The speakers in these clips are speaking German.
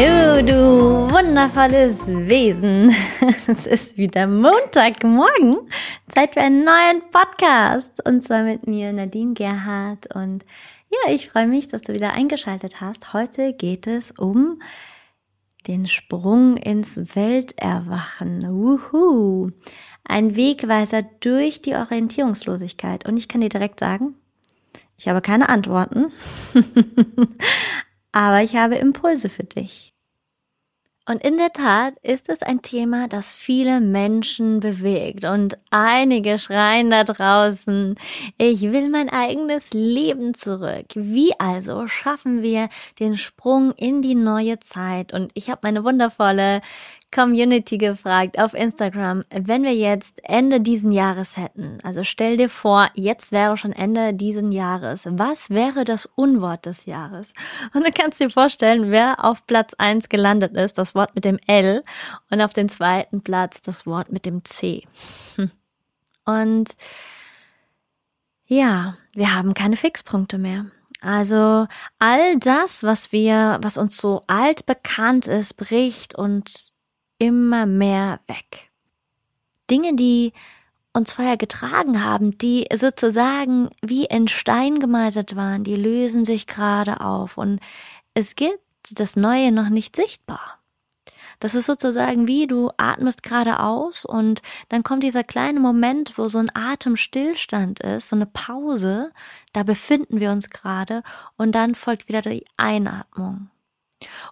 Hallo, du wundervolles Wesen. Es ist wieder Montagmorgen. Zeit für einen neuen Podcast. Und zwar mit mir, Nadine Gerhardt. Und ja, ich freue mich, dass du wieder eingeschaltet hast. Heute geht es um den Sprung ins Welterwachen. Wuhu. Ein Wegweiser durch die Orientierungslosigkeit. Und ich kann dir direkt sagen, ich habe keine Antworten. aber ich habe Impulse für dich. Und in der Tat ist es ein Thema, das viele Menschen bewegt. Und einige schreien da draußen, ich will mein eigenes Leben zurück. Wie also schaffen wir den Sprung in die neue Zeit? Und ich habe meine wundervolle Community gefragt auf Instagram, wenn wir jetzt Ende diesen Jahres hätten, also stell dir vor, jetzt wäre schon Ende diesen Jahres, was wäre das Unwort des Jahres? Und du kannst dir vorstellen, wer auf Platz eins gelandet ist, das Wort mit dem L und auf den zweiten Platz das Wort mit dem C. Hm. Und ja, wir haben keine Fixpunkte mehr. Also all das, was wir, was uns so alt bekannt ist, bricht und immer mehr weg. Dinge, die uns vorher getragen haben, die sozusagen wie in Stein gemeißelt waren, die lösen sich gerade auf und es gibt das Neue noch nicht sichtbar. Das ist sozusagen wie du atmest gerade aus und dann kommt dieser kleine Moment, wo so ein Atemstillstand ist, so eine Pause, da befinden wir uns gerade und dann folgt wieder die Einatmung.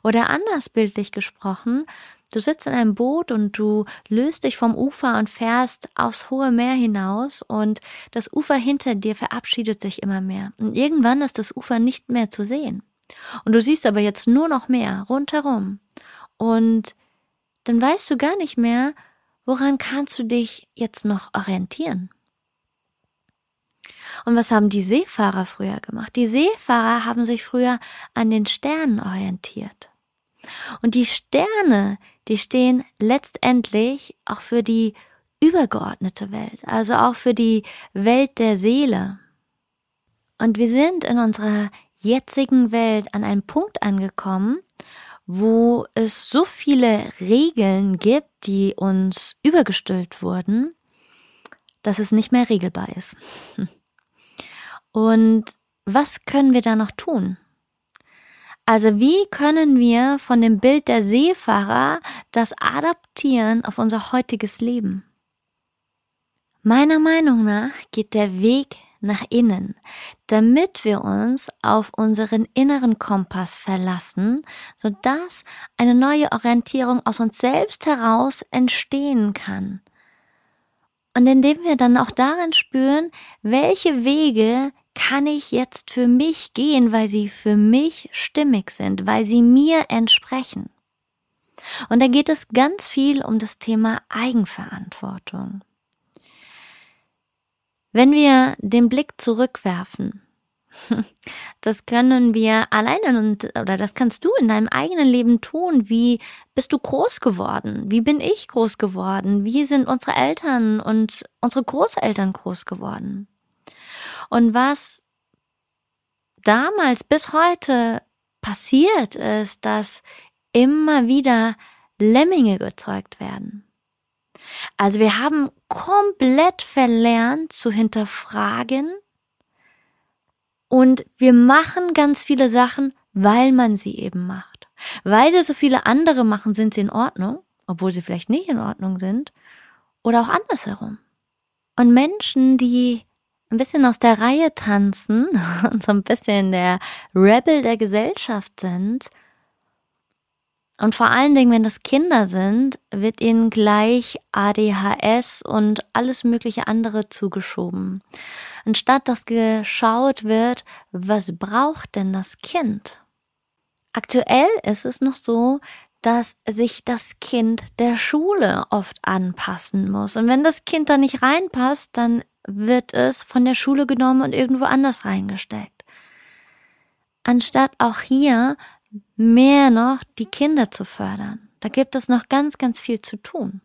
Oder anders bildlich gesprochen, Du sitzt in einem Boot und du löst dich vom Ufer und fährst aufs hohe Meer hinaus und das Ufer hinter dir verabschiedet sich immer mehr. Und irgendwann ist das Ufer nicht mehr zu sehen. Und du siehst aber jetzt nur noch mehr rundherum. Und dann weißt du gar nicht mehr, woran kannst du dich jetzt noch orientieren. Und was haben die Seefahrer früher gemacht? Die Seefahrer haben sich früher an den Sternen orientiert. Und die Sterne, die stehen letztendlich auch für die übergeordnete Welt, also auch für die Welt der Seele. Und wir sind in unserer jetzigen Welt an einem Punkt angekommen, wo es so viele Regeln gibt, die uns übergestülpt wurden, dass es nicht mehr regelbar ist. Und was können wir da noch tun? Also wie können wir von dem Bild der Seefahrer das adaptieren auf unser heutiges Leben? Meiner Meinung nach geht der Weg nach innen, damit wir uns auf unseren inneren Kompass verlassen, sodass eine neue Orientierung aus uns selbst heraus entstehen kann. Und indem wir dann auch darin spüren, welche Wege kann ich jetzt für mich gehen, weil sie für mich stimmig sind, weil sie mir entsprechen. Und da geht es ganz viel um das Thema Eigenverantwortung. Wenn wir den Blick zurückwerfen, das können wir alleine oder das kannst du in deinem eigenen Leben tun. Wie bist du groß geworden? Wie bin ich groß geworden? Wie sind unsere Eltern und unsere Großeltern groß geworden? Und was damals bis heute passiert ist, dass immer wieder Lemminge gezeugt werden. Also wir haben komplett verlernt zu hinterfragen und wir machen ganz viele Sachen, weil man sie eben macht. Weil sie so viele andere machen, sind sie in Ordnung, obwohl sie vielleicht nicht in Ordnung sind, oder auch andersherum. Und Menschen, die ein bisschen aus der Reihe tanzen und so ein bisschen der Rebel der Gesellschaft sind. Und vor allen Dingen, wenn das Kinder sind, wird ihnen gleich ADHS und alles mögliche andere zugeschoben. Anstatt dass geschaut wird, was braucht denn das Kind? Aktuell ist es noch so, dass sich das Kind der Schule oft anpassen muss. Und wenn das Kind da nicht reinpasst, dann wird es von der Schule genommen und irgendwo anders reingesteckt. Anstatt auch hier mehr noch die Kinder zu fördern. Da gibt es noch ganz, ganz viel zu tun.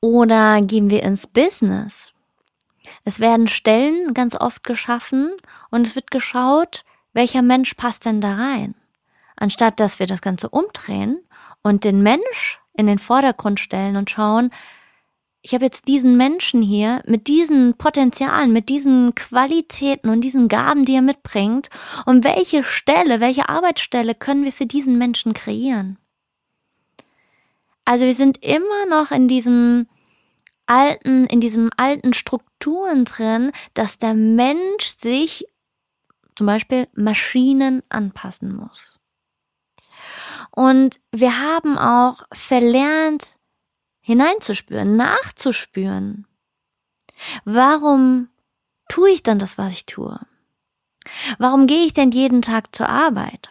Oder gehen wir ins Business. Es werden Stellen ganz oft geschaffen und es wird geschaut, welcher Mensch passt denn da rein? Anstatt dass wir das Ganze umdrehen und den Mensch in den Vordergrund stellen und schauen, ich habe jetzt diesen Menschen hier mit diesen Potenzialen, mit diesen Qualitäten und diesen Gaben, die er mitbringt, und welche Stelle, welche Arbeitsstelle können wir für diesen Menschen kreieren? Also wir sind immer noch in diesem alten, in diesem alten Strukturen drin, dass der Mensch sich zum Beispiel Maschinen anpassen muss. Und wir haben auch verlernt, hineinzuspüren, nachzuspüren. Warum tue ich dann das, was ich tue? Warum gehe ich denn jeden Tag zur Arbeit?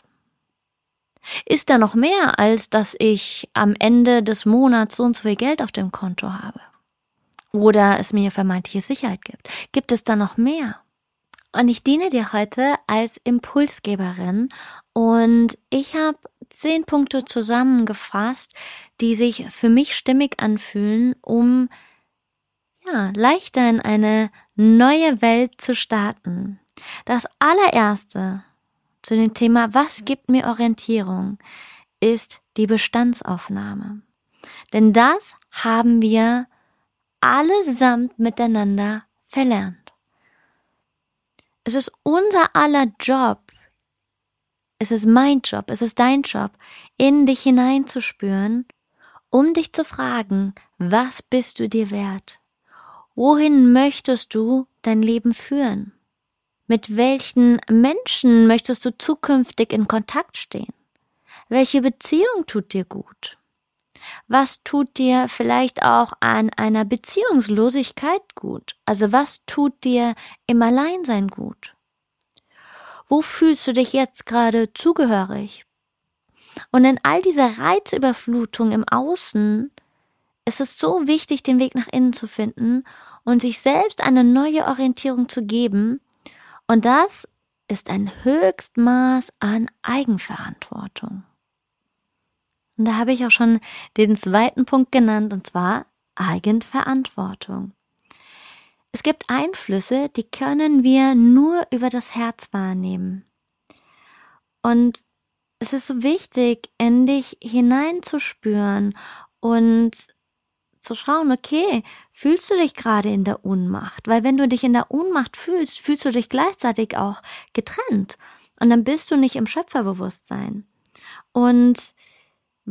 Ist da noch mehr, als dass ich am Ende des Monats so und so viel Geld auf dem Konto habe? Oder es mir vermeintliche Sicherheit gibt? Gibt es da noch mehr? Und ich diene dir heute als Impulsgeberin und ich habe zehn Punkte zusammengefasst, die sich für mich stimmig anfühlen, um ja, leichter in eine neue Welt zu starten. Das allererste zu dem Thema, was gibt mir Orientierung, ist die Bestandsaufnahme. Denn das haben wir allesamt miteinander verlernt. Es ist unser aller Job, es ist mein Job, es ist dein Job, in dich hineinzuspüren, um dich zu fragen, was bist du dir wert? Wohin möchtest du dein Leben führen? Mit welchen Menschen möchtest du zukünftig in Kontakt stehen? Welche Beziehung tut dir gut? Was tut dir vielleicht auch an einer Beziehungslosigkeit gut? Also was tut dir im Alleinsein gut? Wo fühlst du dich jetzt gerade zugehörig? Und in all dieser Reizüberflutung im Außen ist es so wichtig, den Weg nach innen zu finden und sich selbst eine neue Orientierung zu geben. Und das ist ein Höchstmaß an Eigenverantwortung. Und da habe ich auch schon den zweiten Punkt genannt, und zwar Eigenverantwortung. Es gibt Einflüsse, die können wir nur über das Herz wahrnehmen. Und es ist so wichtig, in dich hineinzuspüren und zu schauen, okay, fühlst du dich gerade in der Ohnmacht? Weil wenn du dich in der Ohnmacht fühlst, fühlst du dich gleichzeitig auch getrennt. Und dann bist du nicht im Schöpferbewusstsein. Und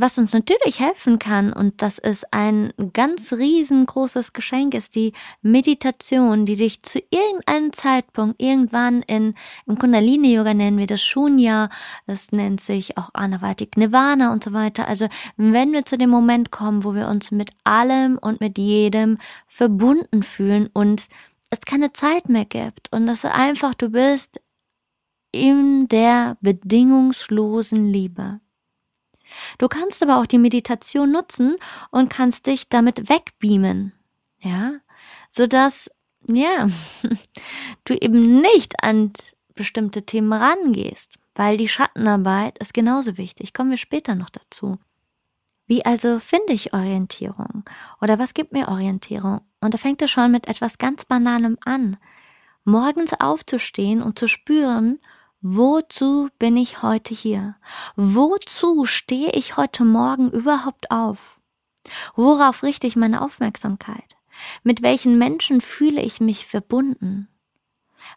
was uns natürlich helfen kann, und das ist ein ganz riesengroßes Geschenk, ist die Meditation, die dich zu irgendeinem Zeitpunkt irgendwann in, im Kundalini-Yoga nennen wir das Shunya, das nennt sich auch Anavatik Nirvana und so weiter. Also wenn wir zu dem Moment kommen, wo wir uns mit allem und mit jedem verbunden fühlen und es keine Zeit mehr gibt und dass einfach du bist in der bedingungslosen Liebe. Du kannst aber auch die Meditation nutzen und kannst dich damit wegbeamen. Ja, so dass, ja, du eben nicht an bestimmte Themen rangehst, weil die Schattenarbeit ist genauso wichtig. Kommen wir später noch dazu. Wie also finde ich Orientierung? Oder was gibt mir Orientierung? Und da fängt es schon mit etwas ganz Banalem an. Morgens aufzustehen und zu spüren, Wozu bin ich heute hier? Wozu stehe ich heute Morgen überhaupt auf? Worauf richte ich meine Aufmerksamkeit? Mit welchen Menschen fühle ich mich verbunden?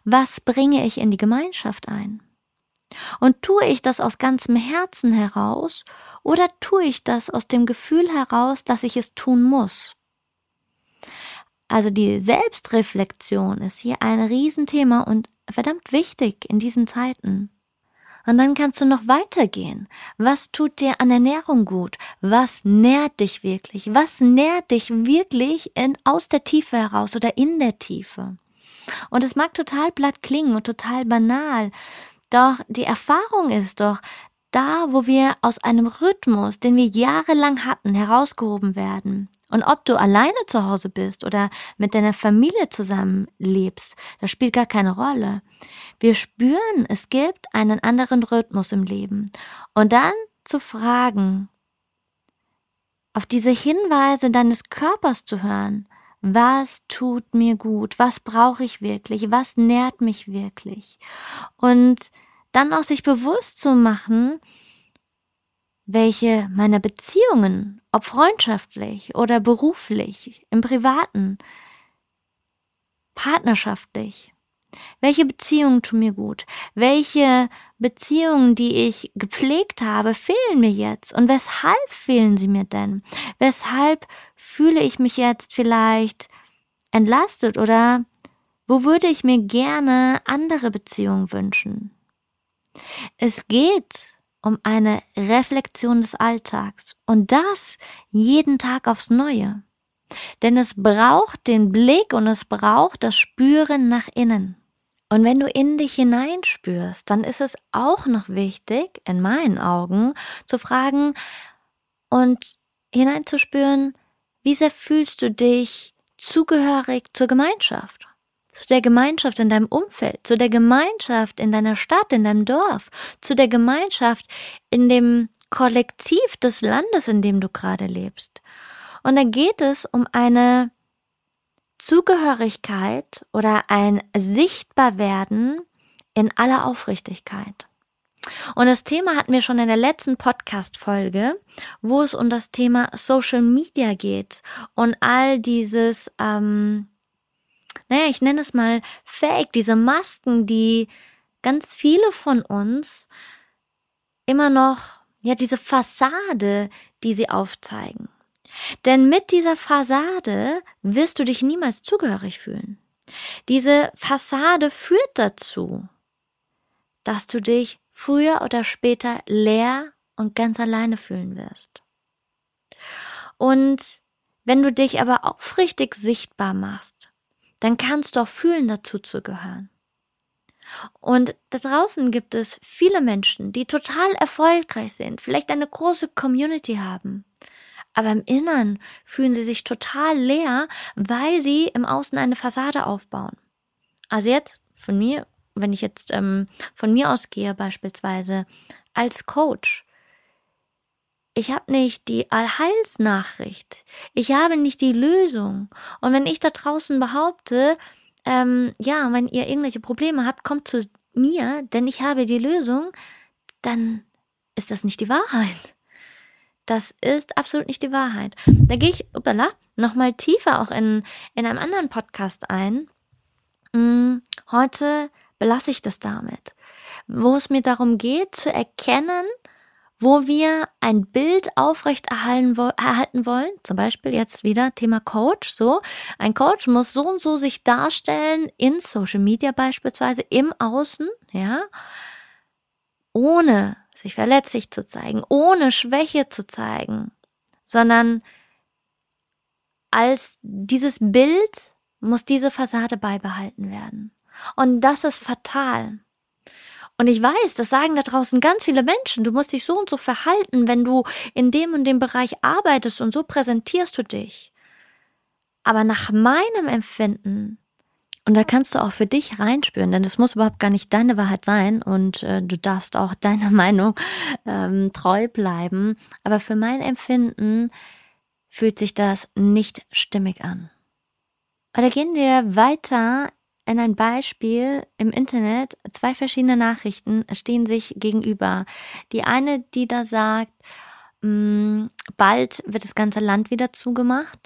Was bringe ich in die Gemeinschaft ein? Und tue ich das aus ganzem Herzen heraus oder tue ich das aus dem Gefühl heraus, dass ich es tun muss? Also die Selbstreflexion ist hier ein Riesenthema und verdammt wichtig in diesen Zeiten. Und dann kannst du noch weitergehen. Was tut dir an Ernährung gut? Was nährt dich wirklich? Was nährt dich wirklich in, aus der Tiefe heraus oder in der Tiefe? Und es mag total platt klingen und total banal. Doch die Erfahrung ist doch, da, wo wir aus einem Rhythmus, den wir jahrelang hatten, herausgehoben werden. Und ob du alleine zu Hause bist oder mit deiner Familie zusammen lebst, das spielt gar keine Rolle. Wir spüren, es gibt einen anderen Rhythmus im Leben. Und dann zu fragen, auf diese Hinweise deines Körpers zu hören, was tut mir gut, was brauche ich wirklich, was nährt mich wirklich. Und dann auch sich bewusst zu machen, welche meiner Beziehungen, ob freundschaftlich oder beruflich, im privaten, partnerschaftlich, welche Beziehungen tun mir gut? Welche Beziehungen, die ich gepflegt habe, fehlen mir jetzt? Und weshalb fehlen sie mir denn? Weshalb fühle ich mich jetzt vielleicht entlastet oder wo würde ich mir gerne andere Beziehungen wünschen? Es geht um eine Reflexion des Alltags und das jeden Tag aufs Neue. Denn es braucht den Blick und es braucht das Spüren nach innen. Und wenn du in dich hineinspürst, dann ist es auch noch wichtig, in meinen Augen, zu fragen und hineinzuspüren, wie sehr fühlst du dich zugehörig zur Gemeinschaft? Zu der Gemeinschaft in deinem Umfeld, zu der Gemeinschaft in deiner Stadt, in deinem Dorf, zu der Gemeinschaft in dem Kollektiv des Landes, in dem du gerade lebst. Und da geht es um eine Zugehörigkeit oder ein Sichtbarwerden in aller Aufrichtigkeit. Und das Thema hatten wir schon in der letzten Podcast-Folge, wo es um das Thema Social Media geht und all dieses ähm, naja, ich nenne es mal Fake, diese Masken, die ganz viele von uns immer noch, ja, diese Fassade, die sie aufzeigen. Denn mit dieser Fassade wirst du dich niemals zugehörig fühlen. Diese Fassade führt dazu, dass du dich früher oder später leer und ganz alleine fühlen wirst. Und wenn du dich aber aufrichtig sichtbar machst, dann kannst du auch fühlen, dazu zu gehören. Und da draußen gibt es viele Menschen, die total erfolgreich sind, vielleicht eine große Community haben. Aber im Innern fühlen sie sich total leer, weil sie im Außen eine Fassade aufbauen. Also jetzt von mir, wenn ich jetzt ähm, von mir ausgehe beispielsweise als Coach, ich habe nicht die Allheilsnachricht. Ich habe nicht die Lösung. Und wenn ich da draußen behaupte, ähm, ja, wenn ihr irgendwelche Probleme habt, kommt zu mir, denn ich habe die Lösung, dann ist das nicht die Wahrheit. Das ist absolut nicht die Wahrheit. Da gehe ich, upala, nochmal tiefer auch in, in einem anderen Podcast ein. Hm, heute belasse ich das damit, wo es mir darum geht, zu erkennen, wo wir ein Bild aufrecht erhalten, erhalten wollen, zum Beispiel jetzt wieder Thema Coach, so, ein Coach muss so und so sich darstellen in Social Media beispielsweise, im Außen, ja, ohne sich verletzlich zu zeigen, ohne Schwäche zu zeigen, sondern als dieses Bild muss diese Fassade beibehalten werden. Und das ist fatal. Und ich weiß, das sagen da draußen ganz viele Menschen. Du musst dich so und so verhalten, wenn du in dem und dem Bereich arbeitest und so präsentierst du dich. Aber nach meinem Empfinden, und da kannst du auch für dich reinspüren, denn das muss überhaupt gar nicht deine Wahrheit sein und äh, du darfst auch deiner Meinung ähm, treu bleiben. Aber für mein Empfinden fühlt sich das nicht stimmig an. Da gehen wir weiter in ein Beispiel im Internet, zwei verschiedene Nachrichten stehen sich gegenüber. Die eine, die da sagt, mm, bald wird das ganze Land wieder zugemacht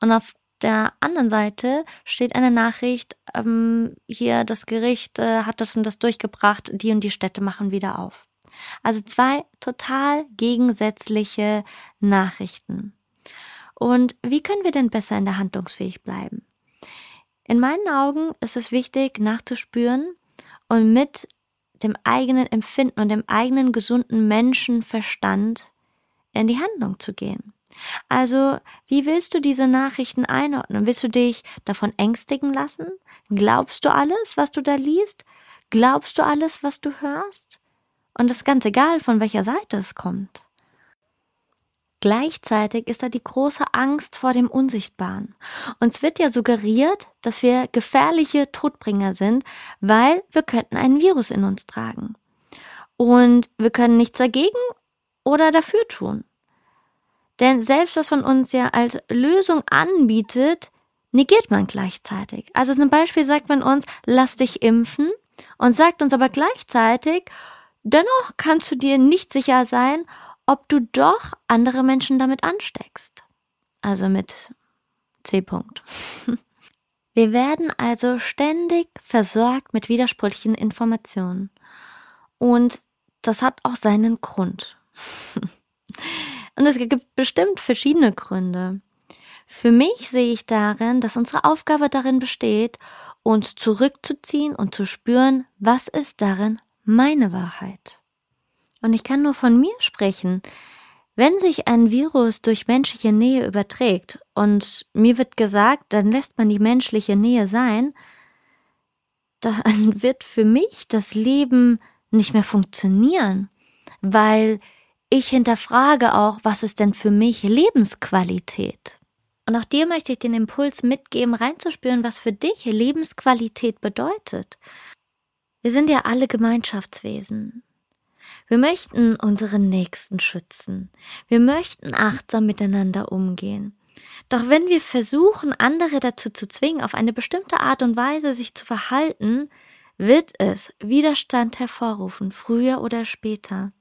und auf der anderen Seite steht eine Nachricht, ähm, hier das Gericht äh, hat das und das durchgebracht, die und die Städte machen wieder auf. Also zwei total gegensätzliche Nachrichten. Und wie können wir denn besser in der handlungsfähig bleiben? In meinen Augen ist es wichtig, nachzuspüren und mit dem eigenen Empfinden und dem eigenen gesunden Menschenverstand in die Handlung zu gehen. Also, wie willst du diese Nachrichten einordnen? Willst du dich davon ängstigen lassen? Glaubst du alles, was du da liest? Glaubst du alles, was du hörst? Und es ist ganz egal, von welcher Seite es kommt. Gleichzeitig ist da die große Angst vor dem Unsichtbaren. Uns wird ja suggeriert, dass wir gefährliche Todbringer sind, weil wir könnten einen Virus in uns tragen. Und wir können nichts dagegen oder dafür tun. Denn selbst was man uns ja als Lösung anbietet, negiert man gleichzeitig. Also zum Beispiel sagt man uns, lass dich impfen und sagt uns aber gleichzeitig, dennoch kannst du dir nicht sicher sein, ob du doch andere Menschen damit ansteckst. Also mit C. -Punkt. Wir werden also ständig versorgt mit widersprüchlichen Informationen. Und das hat auch seinen Grund. Und es gibt bestimmt verschiedene Gründe. Für mich sehe ich darin, dass unsere Aufgabe darin besteht, uns zurückzuziehen und zu spüren, was ist darin meine Wahrheit. Und ich kann nur von mir sprechen. Wenn sich ein Virus durch menschliche Nähe überträgt und mir wird gesagt, dann lässt man die menschliche Nähe sein, dann wird für mich das Leben nicht mehr funktionieren, weil ich hinterfrage auch, was ist denn für mich Lebensqualität? Und auch dir möchte ich den Impuls mitgeben, reinzuspüren, was für dich Lebensqualität bedeutet. Wir sind ja alle Gemeinschaftswesen. Wir möchten unseren Nächsten schützen. Wir möchten achtsam miteinander umgehen. Doch wenn wir versuchen, andere dazu zu zwingen, auf eine bestimmte Art und Weise sich zu verhalten, wird es Widerstand hervorrufen, früher oder später.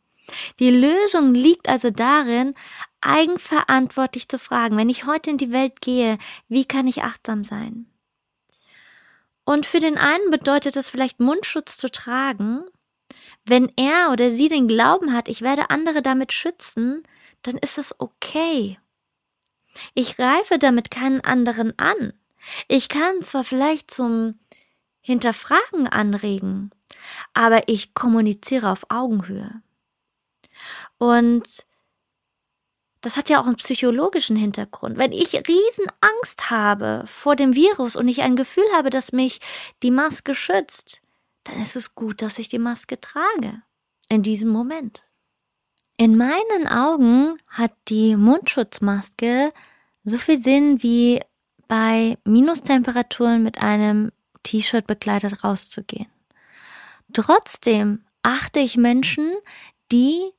Die Lösung liegt also darin, eigenverantwortlich zu fragen, wenn ich heute in die Welt gehe, wie kann ich achtsam sein? Und für den einen bedeutet es vielleicht Mundschutz zu tragen, wenn er oder sie den Glauben hat, ich werde andere damit schützen, dann ist es okay. Ich greife damit keinen anderen an. Ich kann zwar vielleicht zum Hinterfragen anregen, aber ich kommuniziere auf Augenhöhe. Und das hat ja auch einen psychologischen Hintergrund. Wenn ich Riesenangst habe vor dem Virus und ich ein Gefühl habe, dass mich die Maske schützt, dann ist es gut, dass ich die Maske trage. In diesem Moment. In meinen Augen hat die Mundschutzmaske so viel Sinn wie bei Minustemperaturen mit einem T-Shirt bekleidet rauszugehen. Trotzdem achte ich Menschen, die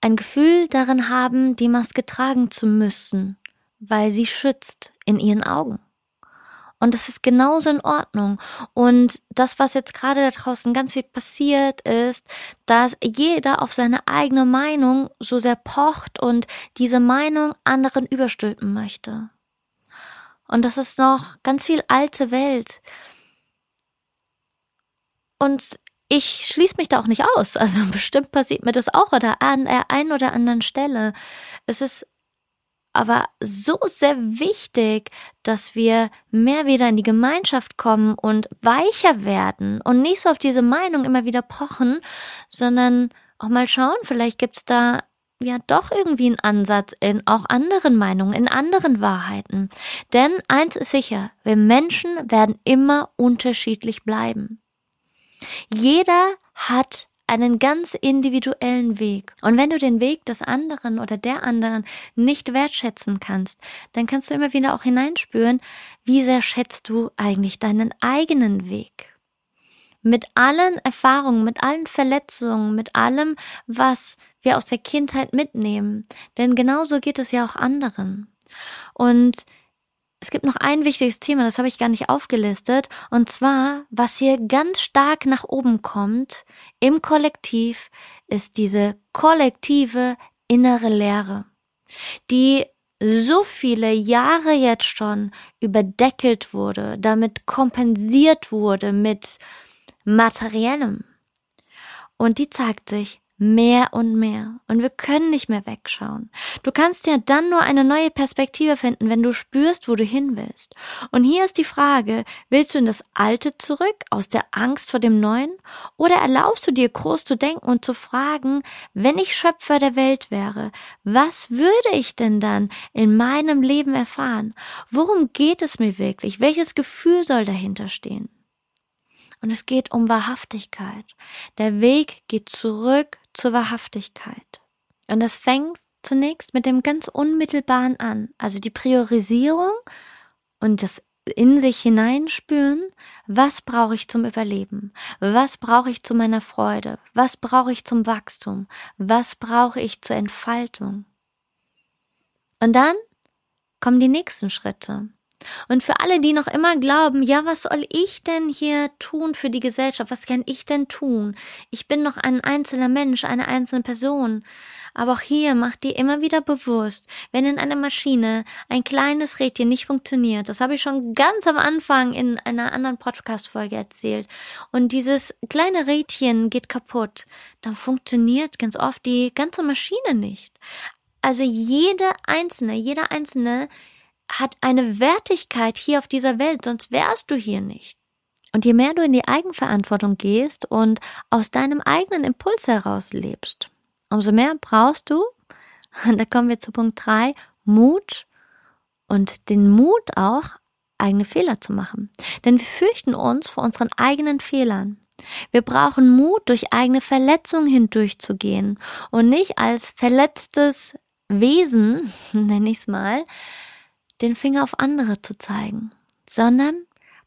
ein Gefühl darin haben, die Maske tragen zu müssen, weil sie schützt in ihren Augen. Und das ist genauso in Ordnung. Und das, was jetzt gerade da draußen ganz viel passiert, ist, dass jeder auf seine eigene Meinung so sehr pocht und diese Meinung anderen überstülpen möchte. Und das ist noch ganz viel alte Welt. Und ich schließe mich da auch nicht aus. Also bestimmt passiert mir das auch oder an der einen oder anderen Stelle. Es ist aber so sehr wichtig, dass wir mehr wieder in die Gemeinschaft kommen und weicher werden und nicht so auf diese Meinung immer wieder pochen, sondern auch mal schauen, vielleicht gibt's da ja doch irgendwie einen Ansatz in auch anderen Meinungen, in anderen Wahrheiten. Denn eins ist sicher, wir Menschen werden immer unterschiedlich bleiben. Jeder hat einen ganz individuellen Weg. Und wenn du den Weg des anderen oder der anderen nicht wertschätzen kannst, dann kannst du immer wieder auch hineinspüren, wie sehr schätzt du eigentlich deinen eigenen Weg. Mit allen Erfahrungen, mit allen Verletzungen, mit allem, was wir aus der Kindheit mitnehmen. Denn genauso geht es ja auch anderen. Und es gibt noch ein wichtiges Thema, das habe ich gar nicht aufgelistet, und zwar, was hier ganz stark nach oben kommt im Kollektiv, ist diese kollektive innere Leere, die so viele Jahre jetzt schon überdeckelt wurde, damit kompensiert wurde mit materiellem. Und die zeigt sich mehr und mehr. Und wir können nicht mehr wegschauen. Du kannst ja dann nur eine neue Perspektive finden, wenn du spürst, wo du hin willst. Und hier ist die Frage, willst du in das Alte zurück, aus der Angst vor dem Neuen? Oder erlaubst du dir groß zu denken und zu fragen, wenn ich Schöpfer der Welt wäre, was würde ich denn dann in meinem Leben erfahren? Worum geht es mir wirklich? Welches Gefühl soll dahinter stehen? Und es geht um Wahrhaftigkeit. Der Weg geht zurück zur Wahrhaftigkeit. Und das fängt zunächst mit dem ganz Unmittelbaren an. Also die Priorisierung und das in sich hineinspüren, was brauche ich zum Überleben, was brauche ich zu meiner Freude, was brauche ich zum Wachstum, was brauche ich zur Entfaltung. Und dann kommen die nächsten Schritte. Und für alle, die noch immer glauben, ja, was soll ich denn hier tun für die Gesellschaft? Was kann ich denn tun? Ich bin noch ein einzelner Mensch, eine einzelne Person. Aber auch hier macht dir immer wieder bewusst, wenn in einer Maschine ein kleines Rädchen nicht funktioniert, das habe ich schon ganz am Anfang in einer anderen Podcast-Folge erzählt, und dieses kleine Rädchen geht kaputt, dann funktioniert ganz oft die ganze Maschine nicht. Also jede einzelne, jeder einzelne hat eine Wertigkeit hier auf dieser Welt, sonst wärst du hier nicht. Und je mehr du in die Eigenverantwortung gehst und aus deinem eigenen Impuls heraus lebst, umso mehr brauchst du, und da kommen wir zu Punkt drei Mut und den Mut auch, eigene Fehler zu machen. Denn wir fürchten uns vor unseren eigenen Fehlern. Wir brauchen Mut, durch eigene Verletzungen hindurchzugehen und nicht als verletztes Wesen, nenne ich es mal, den Finger auf andere zu zeigen, sondern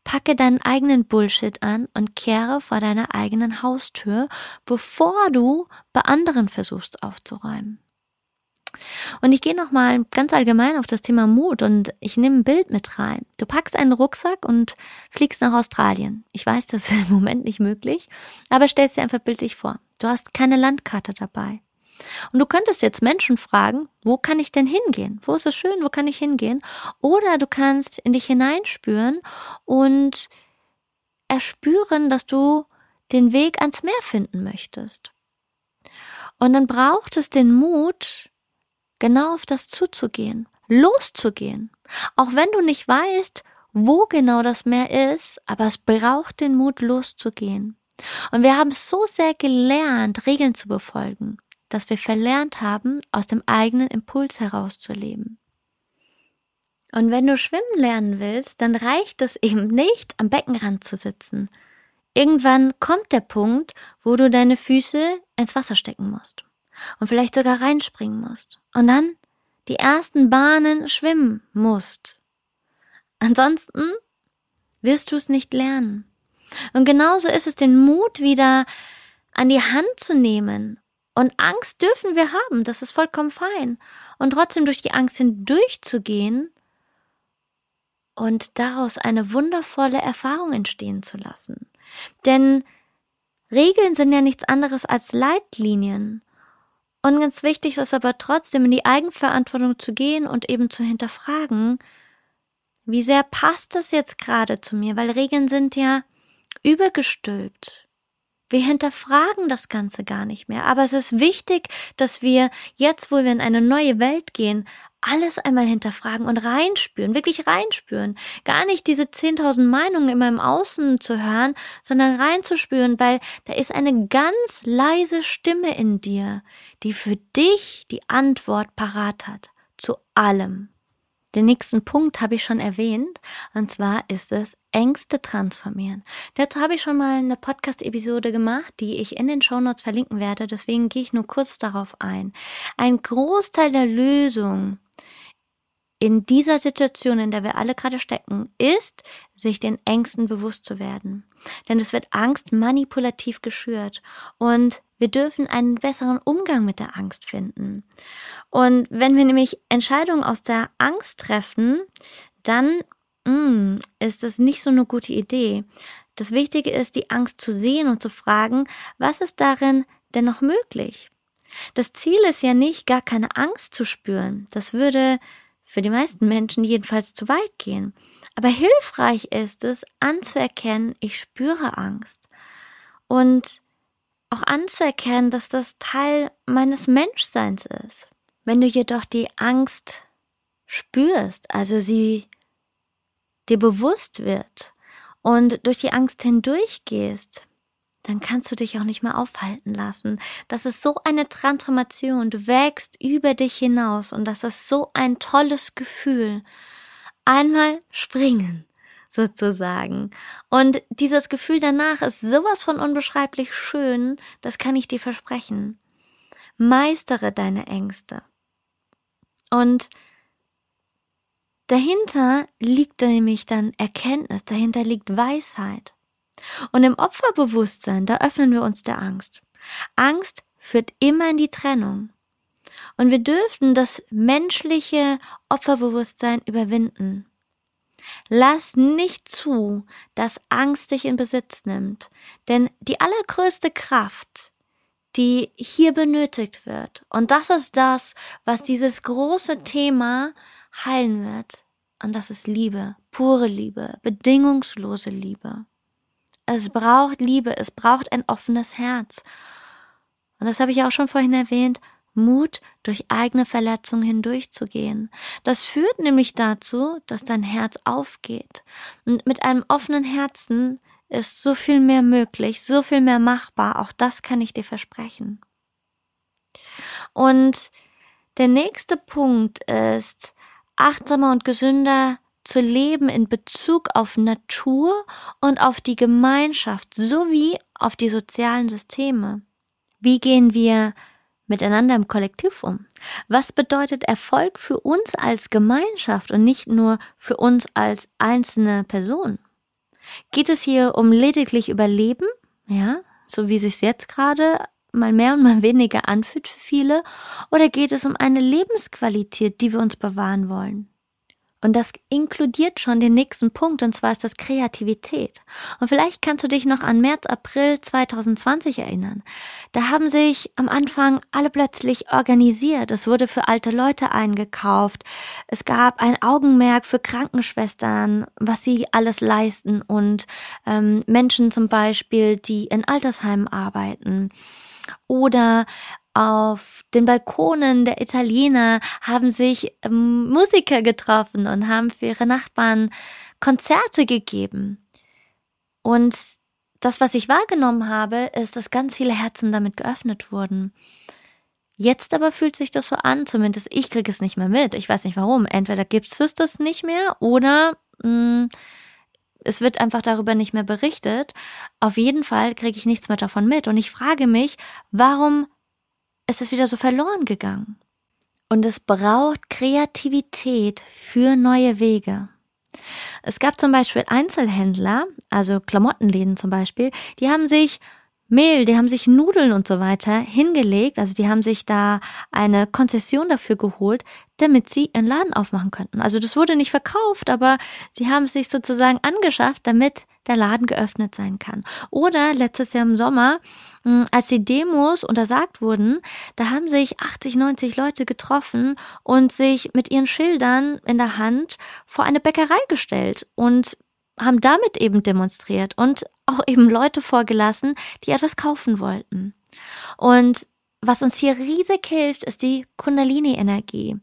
packe deinen eigenen Bullshit an und kehre vor deiner eigenen Haustür, bevor du bei anderen versuchst aufzuräumen. Und ich gehe nochmal ganz allgemein auf das Thema Mut und ich nehme ein Bild mit rein. Du packst einen Rucksack und fliegst nach Australien. Ich weiß, das ist im Moment nicht möglich, aber stellst dir einfach bildlich vor. Du hast keine Landkarte dabei. Und du könntest jetzt Menschen fragen, wo kann ich denn hingehen? Wo ist es schön? Wo kann ich hingehen? Oder du kannst in dich hineinspüren und erspüren, dass du den Weg ans Meer finden möchtest. Und dann braucht es den Mut, genau auf das zuzugehen, loszugehen. Auch wenn du nicht weißt, wo genau das Meer ist, aber es braucht den Mut, loszugehen. Und wir haben so sehr gelernt, Regeln zu befolgen dass wir verlernt haben, aus dem eigenen Impuls herauszuleben. Und wenn du schwimmen lernen willst, dann reicht es eben nicht, am Beckenrand zu sitzen. Irgendwann kommt der Punkt, wo du deine Füße ins Wasser stecken musst und vielleicht sogar reinspringen musst und dann die ersten Bahnen schwimmen musst. Ansonsten wirst du es nicht lernen. Und genauso ist es, den Mut wieder an die Hand zu nehmen und Angst dürfen wir haben, das ist vollkommen fein. Und trotzdem durch die Angst hindurchzugehen und daraus eine wundervolle Erfahrung entstehen zu lassen. Denn Regeln sind ja nichts anderes als Leitlinien. Und ganz wichtig ist aber trotzdem in die Eigenverantwortung zu gehen und eben zu hinterfragen, wie sehr passt das jetzt gerade zu mir, weil Regeln sind ja übergestülpt. Wir hinterfragen das Ganze gar nicht mehr. Aber es ist wichtig, dass wir jetzt, wo wir in eine neue Welt gehen, alles einmal hinterfragen und reinspüren, wirklich reinspüren. Gar nicht diese 10.000 Meinungen immer im Außen zu hören, sondern reinzuspüren, weil da ist eine ganz leise Stimme in dir, die für dich die Antwort parat hat. Zu allem. Den nächsten Punkt habe ich schon erwähnt, und zwar ist es Ängste transformieren. Dazu habe ich schon mal eine Podcast-Episode gemacht, die ich in den Shownotes verlinken werde, deswegen gehe ich nur kurz darauf ein. Ein Großteil der Lösung in dieser Situation, in der wir alle gerade stecken, ist, sich den Ängsten bewusst zu werden. Denn es wird Angst manipulativ geschürt und wir dürfen einen besseren Umgang mit der Angst finden. Und wenn wir nämlich Entscheidungen aus der Angst treffen, dann mh, mm, ist es nicht so eine gute Idee. Das Wichtige ist, die Angst zu sehen und zu fragen, was ist darin denn noch möglich? Das Ziel ist ja nicht, gar keine Angst zu spüren. Das würde für die meisten Menschen jedenfalls zu weit gehen. Aber hilfreich ist es, anzuerkennen, ich spüre Angst. Und auch anzuerkennen, dass das Teil meines Menschseins ist. Wenn du jedoch die Angst spürst, also sie dir bewusst wird und durch die Angst hindurchgehst, dann kannst du dich auch nicht mehr aufhalten lassen. Das ist so eine Transformation. Du wächst über dich hinaus und das ist so ein tolles Gefühl. Einmal springen sozusagen. Und dieses Gefühl danach ist sowas von unbeschreiblich schön, das kann ich dir versprechen. Meistere deine Ängste. Und dahinter liegt nämlich dann Erkenntnis, dahinter liegt Weisheit. Und im Opferbewusstsein, da öffnen wir uns der Angst. Angst führt immer in die Trennung. Und wir dürften das menschliche Opferbewusstsein überwinden. Lass nicht zu, dass Angst dich in Besitz nimmt, denn die allergrößte Kraft, die hier benötigt wird, und das ist das, was dieses große Thema heilen wird, und das ist Liebe, pure Liebe, bedingungslose Liebe. Es braucht Liebe, es braucht ein offenes Herz. Und das habe ich auch schon vorhin erwähnt, Mut, durch eigene Verletzungen hindurchzugehen. Das führt nämlich dazu, dass dein Herz aufgeht. Und mit einem offenen Herzen ist so viel mehr möglich, so viel mehr machbar. Auch das kann ich dir versprechen. Und der nächste Punkt ist, achtsamer und gesünder zu leben in Bezug auf Natur und auf die Gemeinschaft sowie auf die sozialen Systeme. Wie gehen wir miteinander im Kollektiv um? Was bedeutet Erfolg für uns als Gemeinschaft und nicht nur für uns als einzelne Person? Geht es hier um lediglich Überleben? Ja, so wie sich jetzt gerade mal mehr und mal weniger anfühlt für viele? Oder geht es um eine Lebensqualität, die wir uns bewahren wollen? Und das inkludiert schon den nächsten Punkt, und zwar ist das Kreativität. Und vielleicht kannst du dich noch an März, April 2020 erinnern. Da haben sich am Anfang alle plötzlich organisiert. Es wurde für alte Leute eingekauft. Es gab ein Augenmerk für Krankenschwestern, was sie alles leisten und ähm, Menschen zum Beispiel, die in Altersheimen arbeiten. Oder auf den Balkonen der Italiener haben sich ähm, Musiker getroffen und haben für ihre Nachbarn Konzerte gegeben. Und das, was ich wahrgenommen habe, ist, dass ganz viele Herzen damit geöffnet wurden. Jetzt aber fühlt sich das so an, zumindest ich kriege es nicht mehr mit. Ich weiß nicht warum. Entweder gibt es das nicht mehr oder mh, mm, es wird einfach darüber nicht mehr berichtet. Auf jeden Fall kriege ich nichts mehr davon mit. Und ich frage mich, warum ist es wieder so verloren gegangen. Und es braucht Kreativität für neue Wege. Es gab zum Beispiel Einzelhändler, also Klamottenläden zum Beispiel, die haben sich Mehl, die haben sich Nudeln und so weiter hingelegt, also die haben sich da eine Konzession dafür geholt, damit sie ihren Laden aufmachen könnten. Also das wurde nicht verkauft, aber sie haben es sich sozusagen angeschafft, damit der Laden geöffnet sein kann. Oder letztes Jahr im Sommer, hm, als die Demos untersagt wurden, da haben sich 80, 90 Leute getroffen und sich mit ihren Schildern in der Hand vor eine Bäckerei gestellt und haben damit eben demonstriert und auch eben Leute vorgelassen, die etwas kaufen wollten. Und was uns hier riesig hilft, ist die Kundalini-Energie.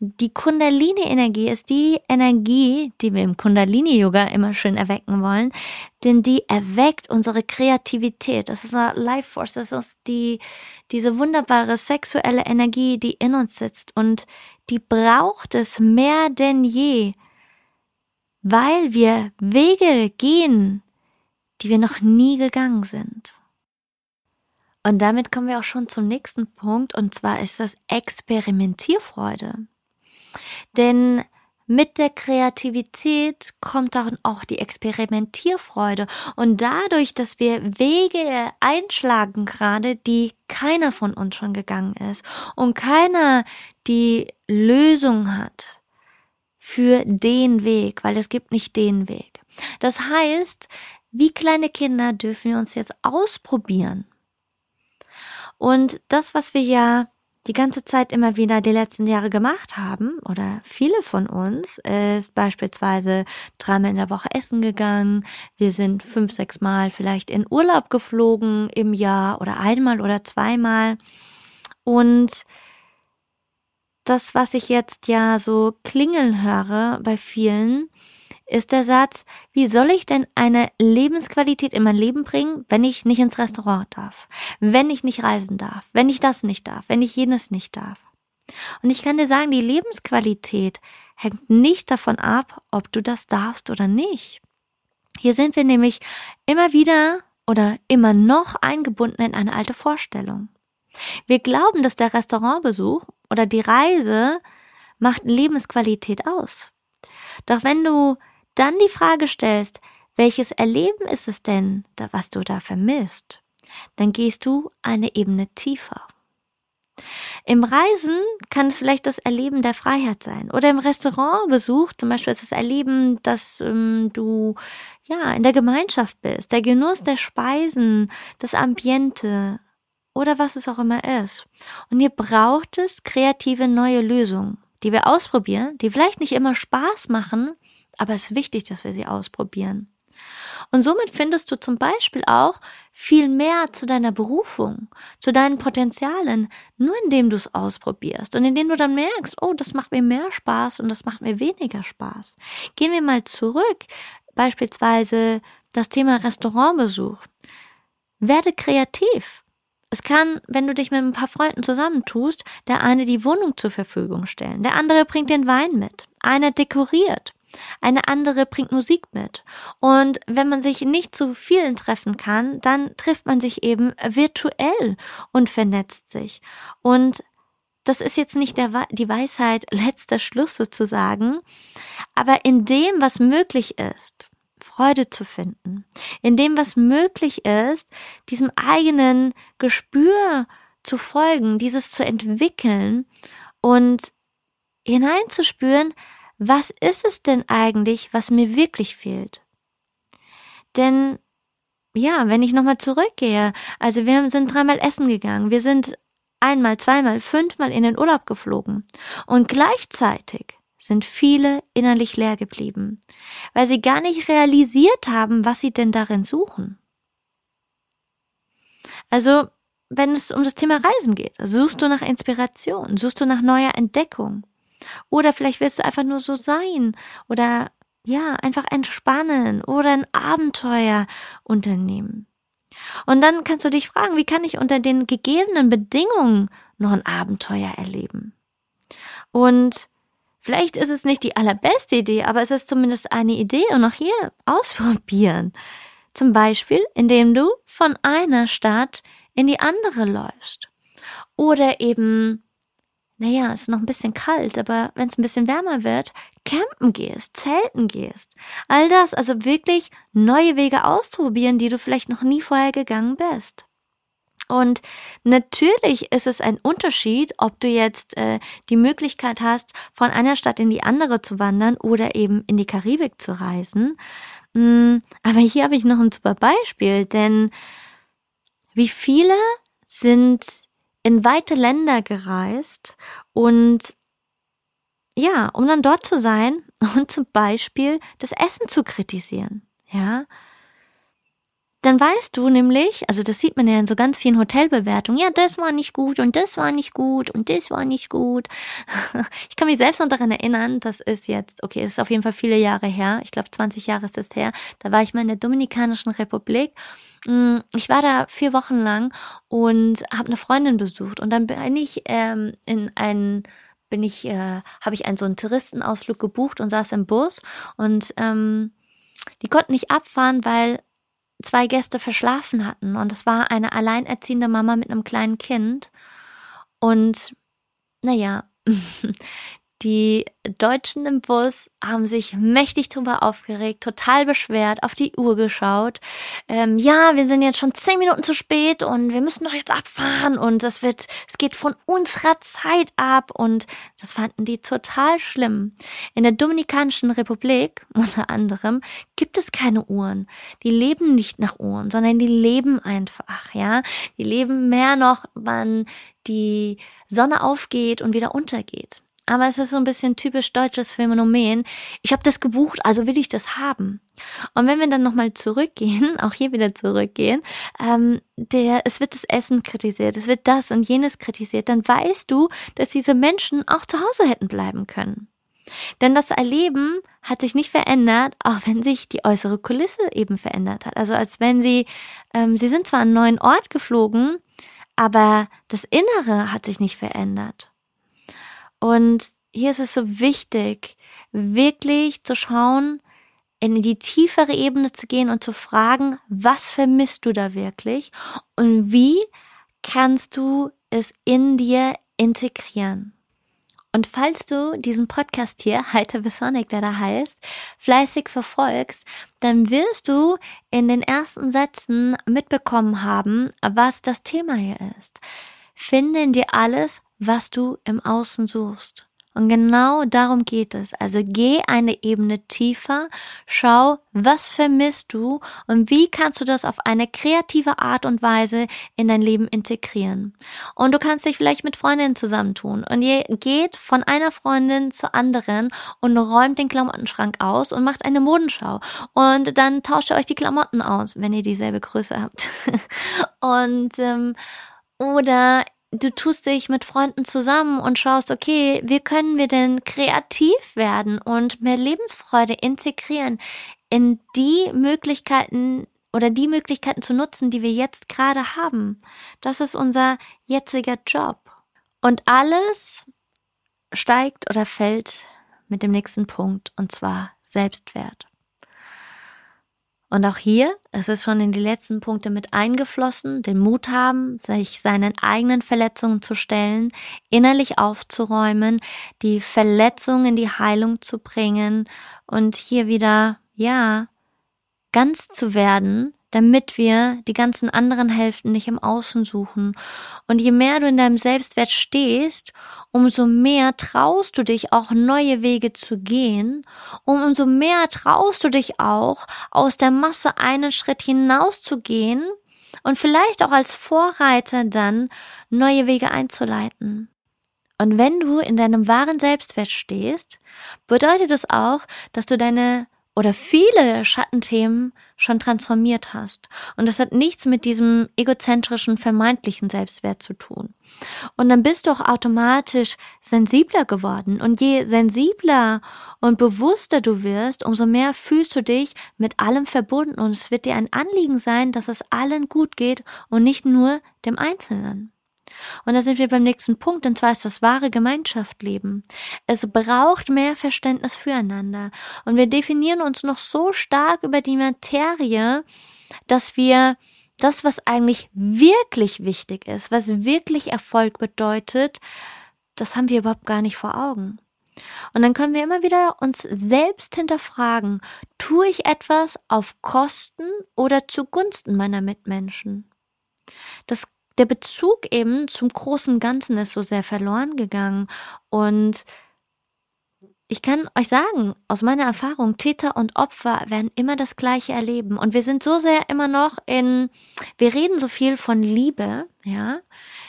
Die Kundalini-Energie ist die Energie, die wir im Kundalini-Yoga immer schön erwecken wollen, denn die erweckt unsere Kreativität. Das ist eine Life Force, das ist die, diese wunderbare sexuelle Energie, die in uns sitzt und die braucht es mehr denn je, weil wir Wege gehen, die wir noch nie gegangen sind. Und damit kommen wir auch schon zum nächsten Punkt, und zwar ist das Experimentierfreude. Denn mit der Kreativität kommt dann auch die Experimentierfreude. Und dadurch, dass wir Wege einschlagen gerade, die keiner von uns schon gegangen ist und keiner die Lösung hat, für den Weg, weil es gibt nicht den Weg. Das heißt, wie kleine Kinder dürfen wir uns jetzt ausprobieren. Und das, was wir ja die ganze Zeit immer wieder die letzten Jahre gemacht haben, oder viele von uns, ist beispielsweise dreimal in der Woche essen gegangen. Wir sind fünf, sechs Mal vielleicht in Urlaub geflogen im Jahr oder einmal oder zweimal. Und das, was ich jetzt ja so klingeln höre bei vielen, ist der Satz, wie soll ich denn eine Lebensqualität in mein Leben bringen, wenn ich nicht ins Restaurant darf, wenn ich nicht reisen darf, wenn ich das nicht darf, wenn ich jenes nicht darf. Und ich kann dir sagen, die Lebensqualität hängt nicht davon ab, ob du das darfst oder nicht. Hier sind wir nämlich immer wieder oder immer noch eingebunden in eine alte Vorstellung. Wir glauben, dass der Restaurantbesuch oder die Reise macht Lebensqualität aus. Doch wenn du dann die Frage stellst, welches Erleben ist es denn, was du da vermisst, dann gehst du eine Ebene tiefer. Im Reisen kann es vielleicht das Erleben der Freiheit sein. Oder im Restaurantbesuch zum Beispiel ist das Erleben, dass ähm, du ja in der Gemeinschaft bist, der Genuss der Speisen, das Ambiente oder was es auch immer ist. Und hier braucht es kreative neue Lösungen, die wir ausprobieren, die vielleicht nicht immer Spaß machen, aber es ist wichtig, dass wir sie ausprobieren. Und somit findest du zum Beispiel auch viel mehr zu deiner Berufung, zu deinen Potenzialen, nur indem du es ausprobierst und indem du dann merkst, oh, das macht mir mehr Spaß und das macht mir weniger Spaß. Gehen wir mal zurück, beispielsweise das Thema Restaurantbesuch. Werde kreativ. Es kann, wenn du dich mit ein paar Freunden zusammentust, der eine die Wohnung zur Verfügung stellen, der andere bringt den Wein mit, einer dekoriert, eine andere bringt Musik mit. Und wenn man sich nicht zu vielen treffen kann, dann trifft man sich eben virtuell und vernetzt sich. Und das ist jetzt nicht der, die Weisheit letzter Schluss sozusagen, aber in dem, was möglich ist, Freude zu finden, in dem, was möglich ist, diesem eigenen Gespür zu folgen, dieses zu entwickeln und hineinzuspüren, was ist es denn eigentlich, was mir wirklich fehlt? Denn ja, wenn ich nochmal zurückgehe, also wir sind dreimal essen gegangen, wir sind einmal, zweimal, fünfmal in den Urlaub geflogen und gleichzeitig sind viele innerlich leer geblieben, weil sie gar nicht realisiert haben, was sie denn darin suchen. Also, wenn es um das Thema Reisen geht, suchst du nach Inspiration, suchst du nach neuer Entdeckung. Oder vielleicht willst du einfach nur so sein oder ja, einfach entspannen oder ein Abenteuer unternehmen. Und dann kannst du dich fragen, wie kann ich unter den gegebenen Bedingungen noch ein Abenteuer erleben? Und vielleicht ist es nicht die allerbeste Idee, aber es ist zumindest eine Idee und auch hier ausprobieren. Zum Beispiel, indem du von einer Stadt in die andere läufst. Oder eben naja, es ist noch ein bisschen kalt, aber wenn es ein bisschen wärmer wird, campen gehst, zelten gehst. All das, also wirklich neue Wege ausprobieren, die du vielleicht noch nie vorher gegangen bist. Und natürlich ist es ein Unterschied, ob du jetzt äh, die Möglichkeit hast, von einer Stadt in die andere zu wandern oder eben in die Karibik zu reisen. Mm, aber hier habe ich noch ein super Beispiel, denn wie viele sind in weite Länder gereist und ja, um dann dort zu sein und zum Beispiel das Essen zu kritisieren. Ja, dann weißt du nämlich, also das sieht man ja in so ganz vielen Hotelbewertungen, ja, das war nicht gut und das war nicht gut und das war nicht gut. Ich kann mich selbst noch daran erinnern, das ist jetzt, okay, es ist auf jeden Fall viele Jahre her, ich glaube 20 Jahre ist es her, da war ich mal in der Dominikanischen Republik. Mm, ich war da vier Wochen lang und habe eine Freundin besucht und dann bin ich ähm, in einen bin ich, äh, habe ich einen so einen Touristenausflug gebucht und saß im Bus und ähm, die konnten nicht abfahren, weil zwei Gäste verschlafen hatten. Und es war eine alleinerziehende Mama mit einem kleinen Kind. Und naja, Die Deutschen im Bus haben sich mächtig drüber aufgeregt, total beschwert, auf die Uhr geschaut. Ähm, ja, wir sind jetzt schon zehn Minuten zu spät und wir müssen doch jetzt abfahren und das wird, es geht von unserer Zeit ab und das fanden die total schlimm. In der Dominikanischen Republik unter anderem gibt es keine Uhren. Die leben nicht nach Uhren, sondern die leben einfach, ja. Die leben mehr noch, wann die Sonne aufgeht und wieder untergeht. Aber es ist so ein bisschen typisch deutsches Phänomen. Ich habe das gebucht, also will ich das haben. Und wenn wir dann nochmal zurückgehen, auch hier wieder zurückgehen, ähm, der, es wird das Essen kritisiert, es wird das und jenes kritisiert, dann weißt du, dass diese Menschen auch zu Hause hätten bleiben können. Denn das Erleben hat sich nicht verändert, auch wenn sich die äußere Kulisse eben verändert hat. Also als wenn sie, ähm, sie sind zwar an einen neuen Ort geflogen, aber das Innere hat sich nicht verändert. Und hier ist es so wichtig, wirklich zu schauen, in die tiefere Ebene zu gehen und zu fragen, was vermisst du da wirklich und wie kannst du es in dir integrieren? Und falls du diesen Podcast hier, Heiter Besonic, der da heißt, fleißig verfolgst, dann wirst du in den ersten Sätzen mitbekommen haben, was das Thema hier ist. Finde in dir alles, was du im Außen suchst. Und genau darum geht es. Also geh eine Ebene tiefer, schau, was vermisst du und wie kannst du das auf eine kreative Art und Weise in dein Leben integrieren. Und du kannst dich vielleicht mit Freundinnen zusammentun und ihr geht von einer Freundin zur anderen und räumt den Klamottenschrank aus und macht eine Modenschau. Und dann tauscht ihr euch die Klamotten aus, wenn ihr dieselbe Größe habt. und ähm, oder du tust dich mit Freunden zusammen und schaust, okay, wie können wir denn kreativ werden und mehr Lebensfreude integrieren in die Möglichkeiten oder die Möglichkeiten zu nutzen, die wir jetzt gerade haben. Das ist unser jetziger Job. Und alles steigt oder fällt mit dem nächsten Punkt, und zwar Selbstwert. Und auch hier, es ist schon in die letzten Punkte mit eingeflossen, den Mut haben, sich seinen eigenen Verletzungen zu stellen, innerlich aufzuräumen, die Verletzung in die Heilung zu bringen und hier wieder, ja, ganz zu werden, damit wir die ganzen anderen Hälften nicht im Außen suchen. Und je mehr du in deinem Selbstwert stehst, umso mehr traust du dich auch neue Wege zu gehen und umso mehr traust du dich auch aus der Masse einen Schritt hinaus zu gehen und vielleicht auch als Vorreiter dann neue Wege einzuleiten. Und wenn du in deinem wahren Selbstwert stehst, bedeutet es auch, dass du deine oder viele Schattenthemen schon transformiert hast. Und das hat nichts mit diesem egozentrischen, vermeintlichen Selbstwert zu tun. Und dann bist du auch automatisch sensibler geworden. Und je sensibler und bewusster du wirst, umso mehr fühlst du dich mit allem verbunden. Und es wird dir ein Anliegen sein, dass es allen gut geht und nicht nur dem Einzelnen. Und da sind wir beim nächsten Punkt, und zwar ist das wahre Gemeinschaftsleben. Es braucht mehr Verständnis füreinander. Und wir definieren uns noch so stark über die Materie, dass wir das, was eigentlich wirklich wichtig ist, was wirklich Erfolg bedeutet, das haben wir überhaupt gar nicht vor Augen. Und dann können wir immer wieder uns selbst hinterfragen, tue ich etwas auf Kosten oder zugunsten meiner Mitmenschen? Das der Bezug eben zum großen Ganzen ist so sehr verloren gegangen. Und ich kann euch sagen, aus meiner Erfahrung, Täter und Opfer werden immer das Gleiche erleben. Und wir sind so sehr immer noch in, wir reden so viel von Liebe, ja.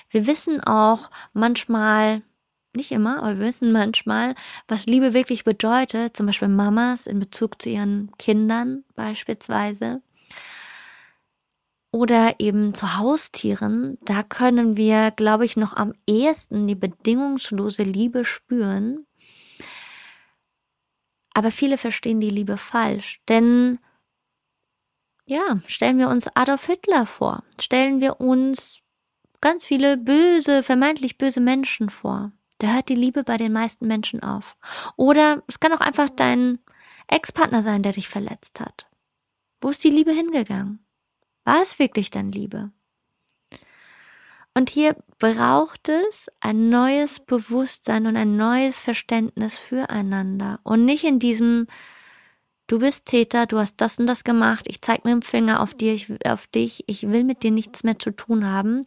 Wir wissen auch manchmal, nicht immer, aber wir wissen manchmal, was Liebe wirklich bedeutet. Zum Beispiel Mamas in Bezug zu ihren Kindern beispielsweise oder eben zu Haustieren, da können wir, glaube ich, noch am ehesten die bedingungslose Liebe spüren. Aber viele verstehen die Liebe falsch, denn ja, stellen wir uns Adolf Hitler vor, stellen wir uns ganz viele böse, vermeintlich böse Menschen vor. Da hört die Liebe bei den meisten Menschen auf. Oder es kann auch einfach dein Ex-Partner sein, der dich verletzt hat. Wo ist die Liebe hingegangen? War es wirklich dann Liebe? Und hier braucht es ein neues Bewusstsein und ein neues Verständnis füreinander und nicht in diesem Du bist Täter, du hast das und das gemacht, ich zeig mit dem Finger auf dir, ich, auf dich, ich will mit dir nichts mehr zu tun haben,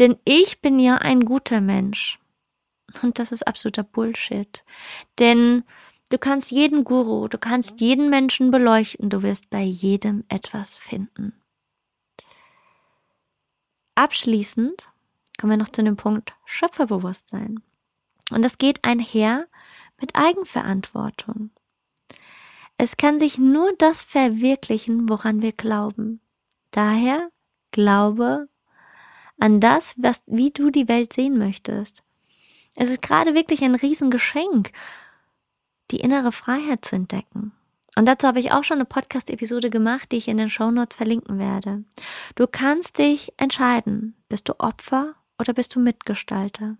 denn ich bin ja ein guter Mensch. Und das ist absoluter Bullshit. Denn du kannst jeden Guru, du kannst jeden Menschen beleuchten, du wirst bei jedem etwas finden. Abschließend kommen wir noch zu dem Punkt Schöpferbewusstsein. Und das geht einher mit Eigenverantwortung. Es kann sich nur das verwirklichen, woran wir glauben. Daher glaube an das, was, wie du die Welt sehen möchtest. Es ist gerade wirklich ein Riesengeschenk, die innere Freiheit zu entdecken. Und dazu habe ich auch schon eine Podcast-Episode gemacht, die ich in den Show Notes verlinken werde. Du kannst dich entscheiden, bist du Opfer oder bist du Mitgestalter?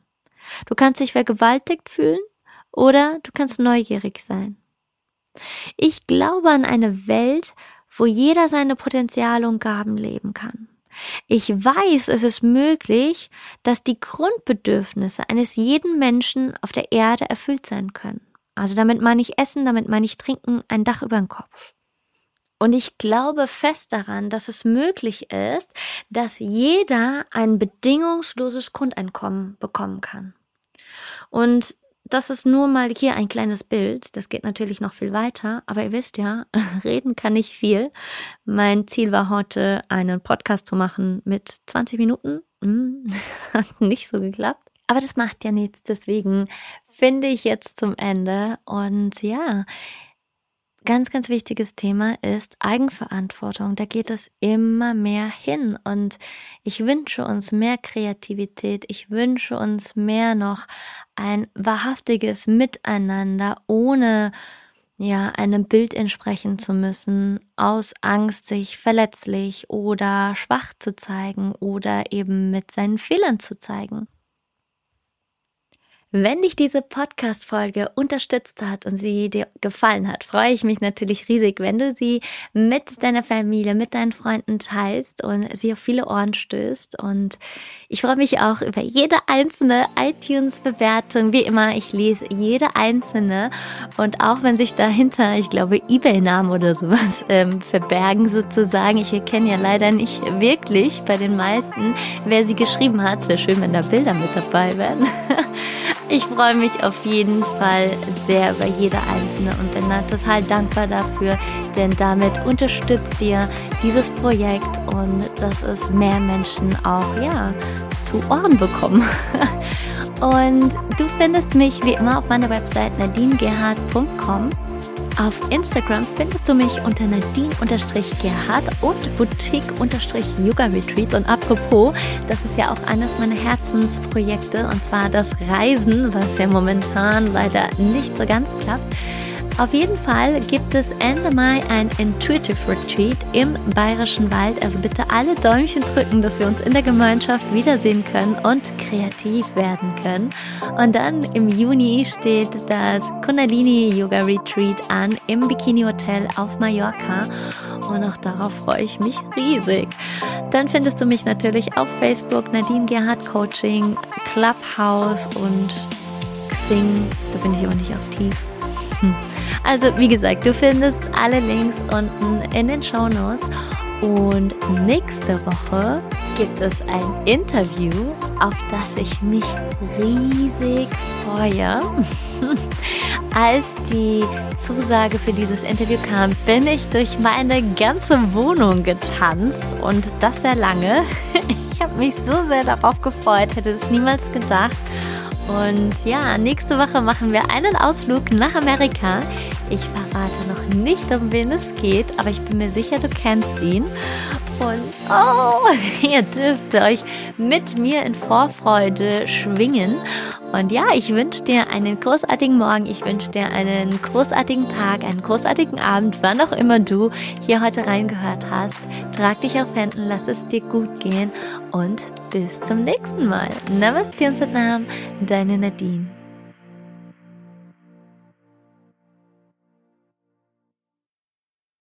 Du kannst dich vergewaltigt fühlen oder du kannst neugierig sein. Ich glaube an eine Welt, wo jeder seine Potenziale und Gaben leben kann. Ich weiß, es ist möglich, dass die Grundbedürfnisse eines jeden Menschen auf der Erde erfüllt sein können. Also damit meine ich Essen, damit meine ich Trinken, ein Dach über dem Kopf. Und ich glaube fest daran, dass es möglich ist, dass jeder ein bedingungsloses Grundeinkommen bekommen kann. Und das ist nur mal hier ein kleines Bild. Das geht natürlich noch viel weiter. Aber ihr wisst ja, reden kann nicht viel. Mein Ziel war heute, einen Podcast zu machen mit 20 Minuten. Hm, hat nicht so geklappt. Aber das macht ja nichts. Deswegen finde ich jetzt zum Ende. Und ja, ganz, ganz wichtiges Thema ist Eigenverantwortung. Da geht es immer mehr hin und ich wünsche uns mehr Kreativität. Ich wünsche uns mehr noch ein wahrhaftiges Miteinander ohne ja, einem Bild entsprechen zu müssen, aus Angst, sich verletzlich oder schwach zu zeigen oder eben mit seinen Fehlern zu zeigen. Wenn dich diese Podcast-Folge unterstützt hat und sie dir gefallen hat, freue ich mich natürlich riesig, wenn du sie mit deiner Familie, mit deinen Freunden teilst und sie auf viele Ohren stößt. Und ich freue mich auch über jede einzelne iTunes-Bewertung. Wie immer, ich lese jede einzelne. Und auch wenn sich dahinter, ich glaube, Ebay-Namen oder sowas ähm, verbergen sozusagen. Ich erkenne ja leider nicht wirklich bei den meisten, wer sie geschrieben hat. Es wäre schön, wenn da Bilder mit dabei wären. Ich freue mich auf jeden Fall sehr über jede einzelne und bin da total dankbar dafür, denn damit unterstützt ihr dieses Projekt und dass es mehr Menschen auch, ja, zu Ohren bekommen. Und du findest mich wie immer auf meiner Website nadinegerhard.com auf Instagram findest du mich unter Nadine-Gerhard und Boutique-Yoga-Retreat. Und apropos, das ist ja auch eines meiner Herzensprojekte und zwar das Reisen, was ja momentan leider nicht so ganz klappt. Auf jeden Fall gibt es Ende Mai ein Intuitive Retreat im Bayerischen Wald. Also bitte alle Däumchen drücken, dass wir uns in der Gemeinschaft wiedersehen können und kreativ werden können. Und dann im Juni steht das Kundalini Yoga Retreat an im Bikini Hotel auf Mallorca. Und auch darauf freue ich mich riesig. Dann findest du mich natürlich auf Facebook, Nadine Gerhard Coaching, Clubhouse und Xing. Da bin ich aber nicht aktiv. Hm. Also wie gesagt, du findest alle Links unten in den Show Notes. Und nächste Woche gibt es ein Interview, auf das ich mich riesig freue. Als die Zusage für dieses Interview kam, bin ich durch meine ganze Wohnung getanzt und das sehr lange. Ich habe mich so sehr darauf gefreut, hätte es niemals gedacht. Und ja, nächste Woche machen wir einen Ausflug nach Amerika. Ich verrate noch nicht, um wen es geht, aber ich bin mir sicher, du kennst ihn. Und oh, ihr dürft euch mit mir in Vorfreude schwingen. Und ja, ich wünsche dir einen großartigen Morgen, ich wünsche dir einen großartigen Tag, einen großartigen Abend, wann auch immer du hier heute reingehört hast. Trag dich auf Händen, lass es dir gut gehen und bis zum nächsten Mal. Namaste und Salam, deine Nadine.